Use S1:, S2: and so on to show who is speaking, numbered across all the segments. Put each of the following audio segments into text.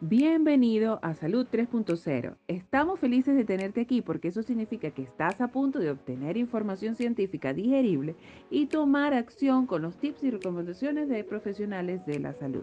S1: Bienvenido a Salud 3.0. Estamos felices de tenerte aquí porque eso significa que estás a punto de obtener información científica digerible y tomar acción con los tips y recomendaciones de profesionales de la salud.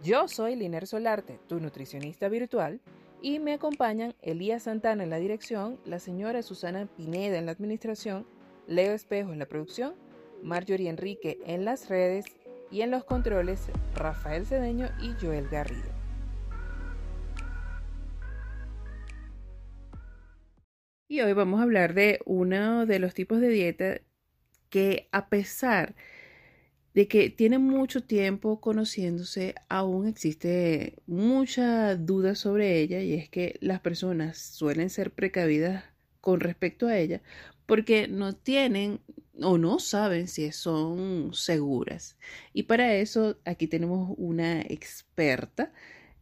S1: Yo soy Liner Solarte, tu nutricionista virtual, y me acompañan Elías Santana en la dirección, la señora Susana Pineda en la administración, Leo Espejo en la producción, Marjorie Enrique en las redes y en los controles Rafael Cedeño y Joel Garrido. Y hoy vamos a hablar de uno de los tipos de dieta que a pesar de que tiene mucho tiempo conociéndose, aún existe mucha duda sobre ella y es que las personas suelen ser precavidas con respecto a ella porque no tienen o no saben si son seguras. Y para eso aquí tenemos una experta.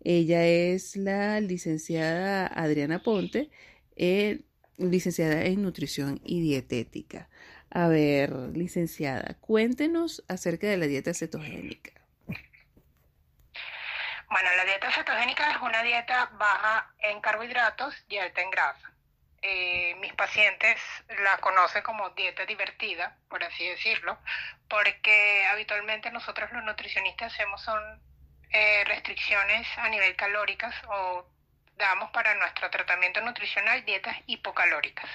S1: Ella es la licenciada Adriana Ponte, eh, licenciada en nutrición y dietética. A ver, licenciada, cuéntenos acerca de la dieta cetogénica.
S2: Bueno, la dieta cetogénica es una dieta baja en carbohidratos y alta en grasa. Eh, mis pacientes la conocen como dieta divertida, por así decirlo, porque habitualmente nosotros los nutricionistas hacemos son eh, restricciones a nivel calóricas o damos para nuestro tratamiento nutricional dietas hipocalóricas,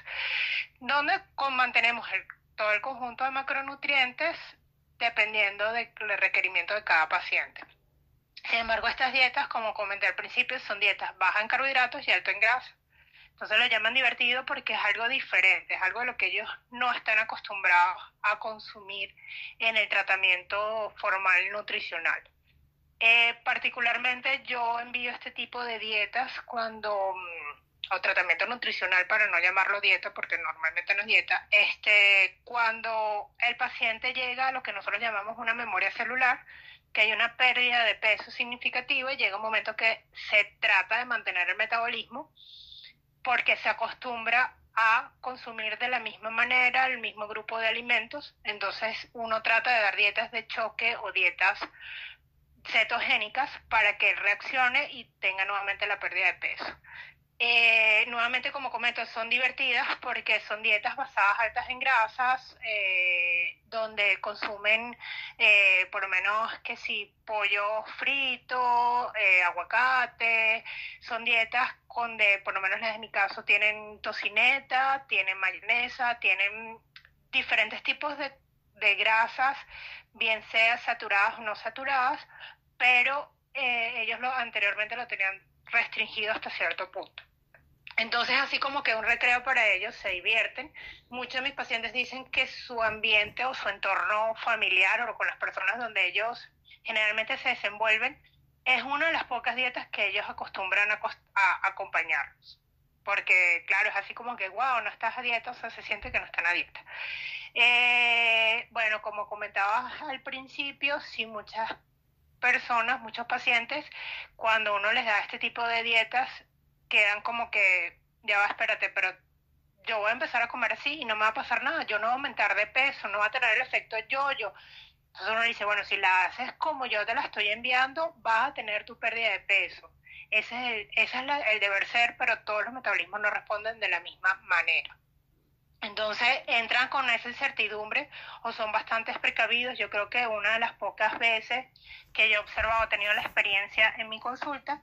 S2: donde mantenemos todo el conjunto de macronutrientes dependiendo del requerimiento de cada paciente. Sin embargo, estas dietas, como comenté al principio, son dietas bajas en carbohidratos y alto en grasa. Entonces lo llaman divertido porque es algo diferente, es algo a lo que ellos no están acostumbrados a consumir en el tratamiento formal nutricional. Eh, particularmente yo envío este tipo de dietas cuando, mm, o tratamiento nutricional para no llamarlo dieta porque normalmente no es dieta, este, cuando el paciente llega a lo que nosotros llamamos una memoria celular, que hay una pérdida de peso significativa y llega un momento que se trata de mantener el metabolismo porque se acostumbra a consumir de la misma manera el mismo grupo de alimentos, entonces uno trata de dar dietas de choque o dietas cetogénicas para que reaccione y tenga nuevamente la pérdida de peso. Eh, nuevamente, como comento, son divertidas porque son dietas basadas altas en grasas, eh, donde consumen eh, por lo menos que si pollo frito, aguacate, son dietas donde por lo menos las de mi caso tienen tocineta, tienen mayonesa, tienen diferentes tipos de, de grasas, bien sea saturadas o no saturadas, pero ellos lo, anteriormente lo tenían restringido hasta cierto punto. Entonces, así como que un recreo para ellos, se divierten. Muchos de mis pacientes dicen que su ambiente o su entorno familiar o con las personas donde ellos generalmente se desenvuelven es una de las pocas dietas que ellos acostumbran a, acompañarnos. Porque, claro, es así como que, wow, no estás a dieta, o sea, se siente que no están a dieta. Eh, bueno, como comentaba al principio, sí, muchas personas, muchos pacientes, cuando uno les da este tipo de dietas, quedan como que, ya va, espérate, pero yo voy a empezar a comer así y no me va a pasar nada, yo no voy a aumentar de peso, no va a tener el efecto yo-yo. Entonces uno dice, bueno, si la haces como yo te la estoy enviando, vas a tener tu pérdida de peso. Ese es el, ese es el deber ser, pero todos los metabolismos no responden de la misma manera. Entonces entran con esa incertidumbre o son bastante precavidos. Yo creo que una de las pocas veces que yo he observado, he tenido la experiencia en mi consulta,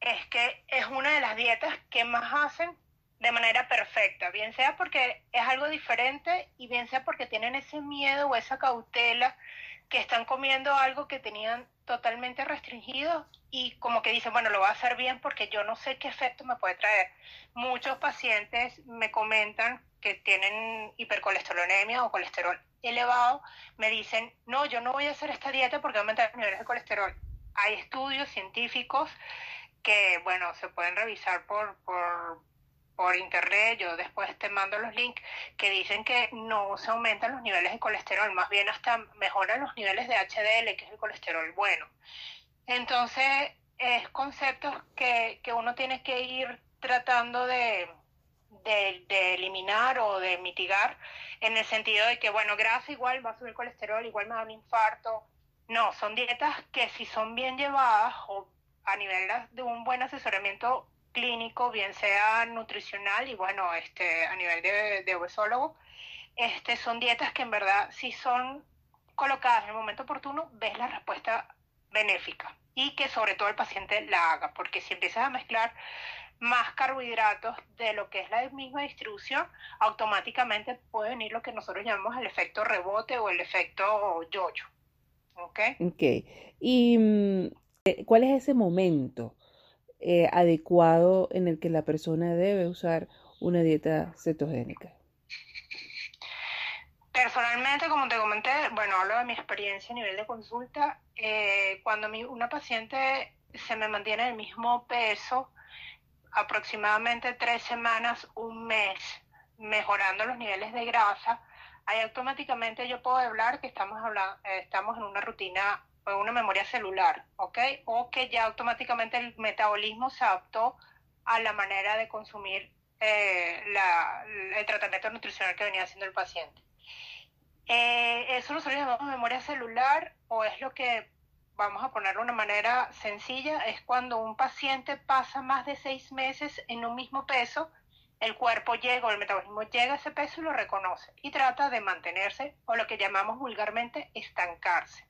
S2: es que es una de las dietas que más hacen de manera perfecta, bien sea porque es algo diferente y bien sea porque tienen ese miedo o esa cautela que están comiendo algo que tenían totalmente restringido y como que dicen, bueno, lo voy a hacer bien porque yo no sé qué efecto me puede traer. Muchos pacientes me comentan que tienen hipercolesterolemia o colesterol elevado, me dicen, no, yo no voy a hacer esta dieta porque aumentar los niveles de colesterol. Hay estudios científicos que, bueno, se pueden revisar por, por, por internet, yo después te mando los links, que dicen que no se aumentan los niveles de colesterol, más bien hasta mejoran los niveles de HDL, que es el colesterol bueno. Entonces, es conceptos que, que uno tiene que ir tratando de, de, de, eliminar o de mitigar, en el sentido de que, bueno, grasa igual va a subir colesterol, igual me da un infarto, No, son dietas que si son bien llevadas o a nivel de un buen asesoramiento clínico, bien sea nutricional y bueno, este, a nivel de, de obesólogo, este, son dietas que en verdad si son colocadas en el momento oportuno, ves la respuesta benéfica y que sobre todo el paciente la haga, porque si empiezas a mezclar más carbohidratos de lo que es la misma distribución, automáticamente puede venir lo que nosotros llamamos el efecto rebote o el efecto yoyo. ¿Ok?
S1: Ok. ¿Y mm, cuál es ese momento eh, adecuado en el que la persona debe usar una dieta cetogénica?
S2: Personalmente, como te comenté, bueno, hablo de mi experiencia a nivel de consulta. Eh, cuando una paciente se me mantiene el mismo peso, aproximadamente tres semanas, un mes, mejorando los niveles de grasa, ahí automáticamente yo puedo hablar que estamos, hablando, eh, estamos en una rutina una memoria celular, ¿ok? O que ya automáticamente el metabolismo se adaptó a la manera de consumir eh, la, el tratamiento nutricional que venía haciendo el paciente. Eh, eso nosotros llamamos memoria celular o es lo que, vamos a ponerlo de una manera sencilla, es cuando un paciente pasa más de seis meses en un mismo peso, el cuerpo llega o el metabolismo llega a ese peso y lo reconoce y trata de mantenerse o lo que llamamos vulgarmente estancarse.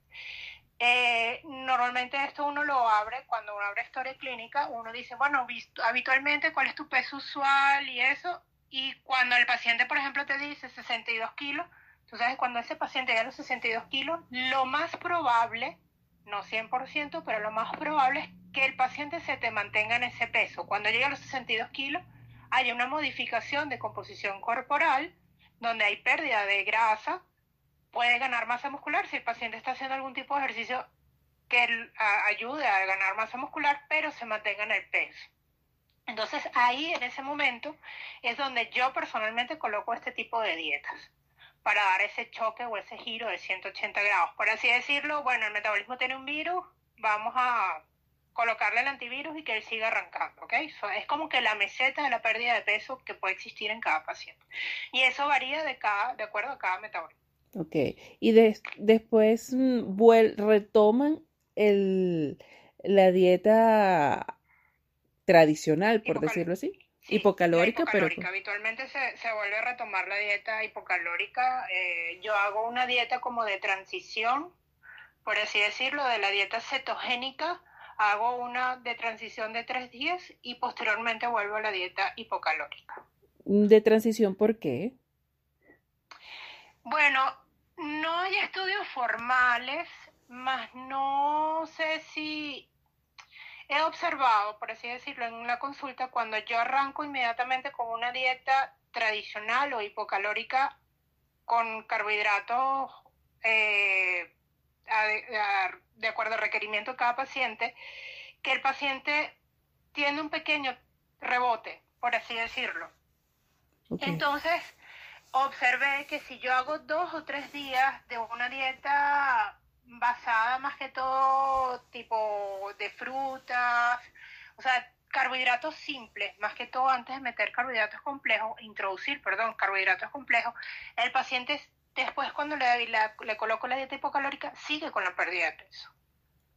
S2: Normalmente esto uno lo abre, cuando uno abre historia clínica, uno dice, bueno, habitualmente cuál es tu peso usual y eso, y cuando el paciente, por ejemplo, te dice 62 kilos, Tú sabes, cuando ese paciente llega a los 62 kilos, lo más probable, no 100%, pero lo más probable es que el paciente se te mantenga en ese peso. Cuando llega a los 62 kilos, hay una modificación de composición corporal, donde hay pérdida de grasa, puede ganar masa muscular. Si el paciente está haciendo algún tipo de ejercicio que ayude a ganar masa muscular, pero se mantenga en el peso. Entonces ahí en ese momento es donde yo personalmente coloco este tipo de dietas para dar ese choque o ese giro de 180 grados. Por así decirlo, bueno, el metabolismo tiene un virus, vamos a colocarle el antivirus y que él siga arrancando, ¿ok? es como que la meseta de la pérdida de peso que puede existir en cada paciente. Y eso varía de, cada, de acuerdo a cada metabolismo.
S1: Ok, y después mm, retoman el, la dieta tradicional, por decirlo así hipocalórica,
S2: pero... Habitualmente se, se, vuelve a retomar la dieta hipocalórica. Eh, yo hago una dieta como de transición, por así decirlo, de la dieta cetogénica. Hago una de transición de tres días y posteriormente vuelvo a la dieta hipocalórica.
S1: ¿De transición por qué?
S2: Bueno, no hay estudios formales, más no sé si he observado, por así decirlo, en una consulta, cuando yo arranco inmediatamente con una dieta tradicional o hipocalórica con carbohidratos eh, de acuerdo al requerimiento de cada paciente, que el paciente tiene un pequeño rebote, por así decirlo. Entonces, observé que si yo hago dos o tres días de una dieta basada más que todo tipo de frutas, o sea, carbohidratos simples, más que todo antes de meter carbohidratos complejos, introducir, perdón, carbohidratos complejos, el paciente después cuando le, le coloco la dieta hipocalórica sigue con la pérdida de peso.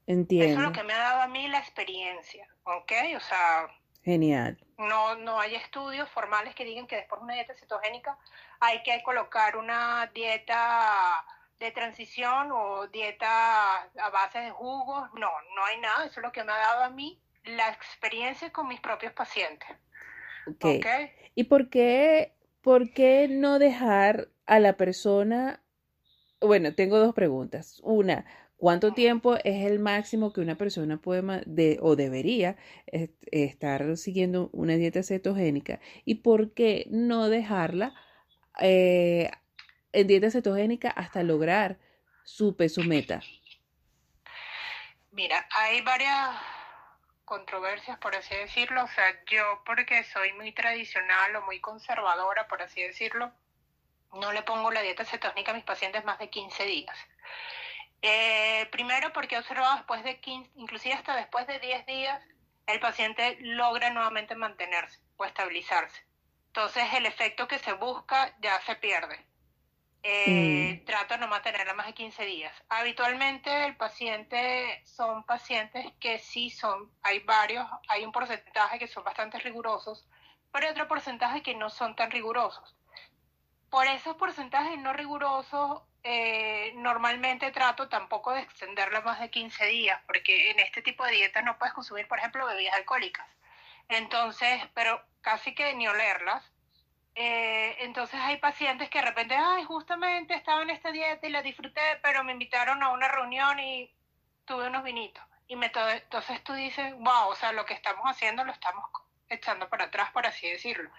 S1: Entiendo.
S2: Eso es lo que me ha dado a mí la experiencia, ¿ok? O sea...
S1: Genial.
S2: No, no hay estudios formales que digan que después de una dieta cetogénica hay que colocar una dieta de transición o dieta a base de jugos, no, no hay nada, eso es lo que me ha dado a mí la experiencia con mis propios pacientes.
S1: Okay. ¿Y por qué, por qué no dejar a la persona? Bueno, tengo dos preguntas. Una, ¿cuánto tiempo es el máximo que una persona puede de, o debería estar siguiendo una dieta cetogénica? ¿Y por qué no dejarla eh, en dieta cetogénica hasta lograr su peso meta?
S2: Mira, hay varias controversias, por así decirlo. O sea, yo porque soy muy tradicional o muy conservadora, por así decirlo, no le pongo la dieta cetogénica a mis pacientes más de 15 días. Eh, primero porque he observado después de 15, inclusive hasta después de 10 días, el paciente logra nuevamente mantenerse o estabilizarse. Entonces el efecto que se busca ya se pierde. Eh, mm. trato de no mantenerla más de 15 días. Habitualmente el paciente son pacientes que sí son, hay varios, hay un porcentaje que son bastante rigurosos, pero hay otro porcentaje que no son tan rigurosos. Por esos porcentajes no rigurosos, eh, normalmente trato tampoco de extenderla más de 15 días, porque en este tipo de dieta no puedes consumir, por ejemplo, bebidas alcohólicas. Entonces, pero casi que ni olerlas eh, entonces hay pacientes que de repente, ay, justamente estaba en esta dieta y la disfruté, pero me invitaron a una reunión y tuve unos vinitos. Y me entonces tú dices, wow, o sea, lo que estamos haciendo lo estamos echando para atrás, por así decirlo.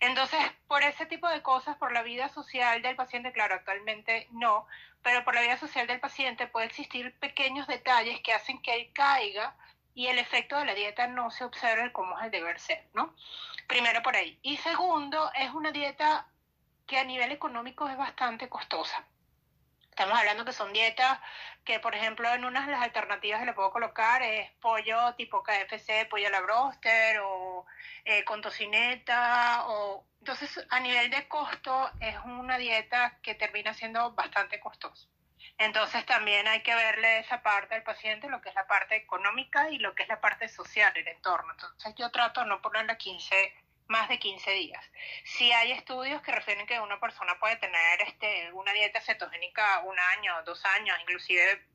S2: Entonces, por ese tipo de cosas, por la vida social del paciente, claro, actualmente no, pero por la vida social del paciente puede existir pequeños detalles que hacen que él caiga y el efecto de la dieta no se observe como es el deber ser, ¿no? Primero por ahí. Y segundo, es una dieta que a nivel económico es bastante costosa. Estamos hablando que son dietas que, por ejemplo, en unas de las alternativas que le puedo colocar es pollo tipo KFC, pollo a la broster o eh, con tocineta. O... Entonces, a nivel de costo, es una dieta que termina siendo bastante costosa. Entonces también hay que verle esa parte al paciente, lo que es la parte económica y lo que es la parte social, el entorno. Entonces yo trato no ponerle 15, más de 15 días. Si hay estudios que refieren que una persona puede tener este, una dieta cetogénica un año, dos años, inclusive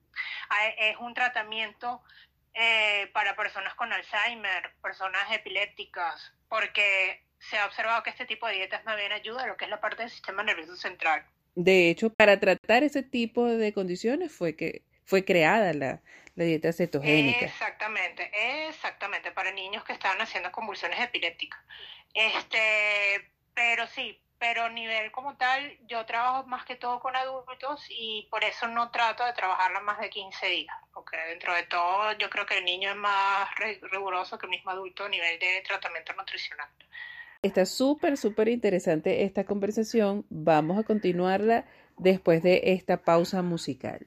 S2: es un tratamiento eh, para personas con Alzheimer, personas epilépticas, porque se ha observado que este tipo de dietas más bien ayuda a lo que es la parte del sistema nervioso central.
S1: De hecho, para tratar ese tipo de condiciones fue que fue creada la, dieta cetogénica.
S2: Exactamente, exactamente, para niños que estaban haciendo convulsiones epilépticas. Este, pero sí, pero a nivel como tal, yo trabajo más que todo con adultos y por eso no trato de trabajarla más de 15 días, porque dentro de todo yo creo que el niño es más riguroso que el mismo adulto a nivel de tratamiento nutricional.
S1: Está súper, súper interesante esta conversación. Vamos a continuarla después de esta pausa musical.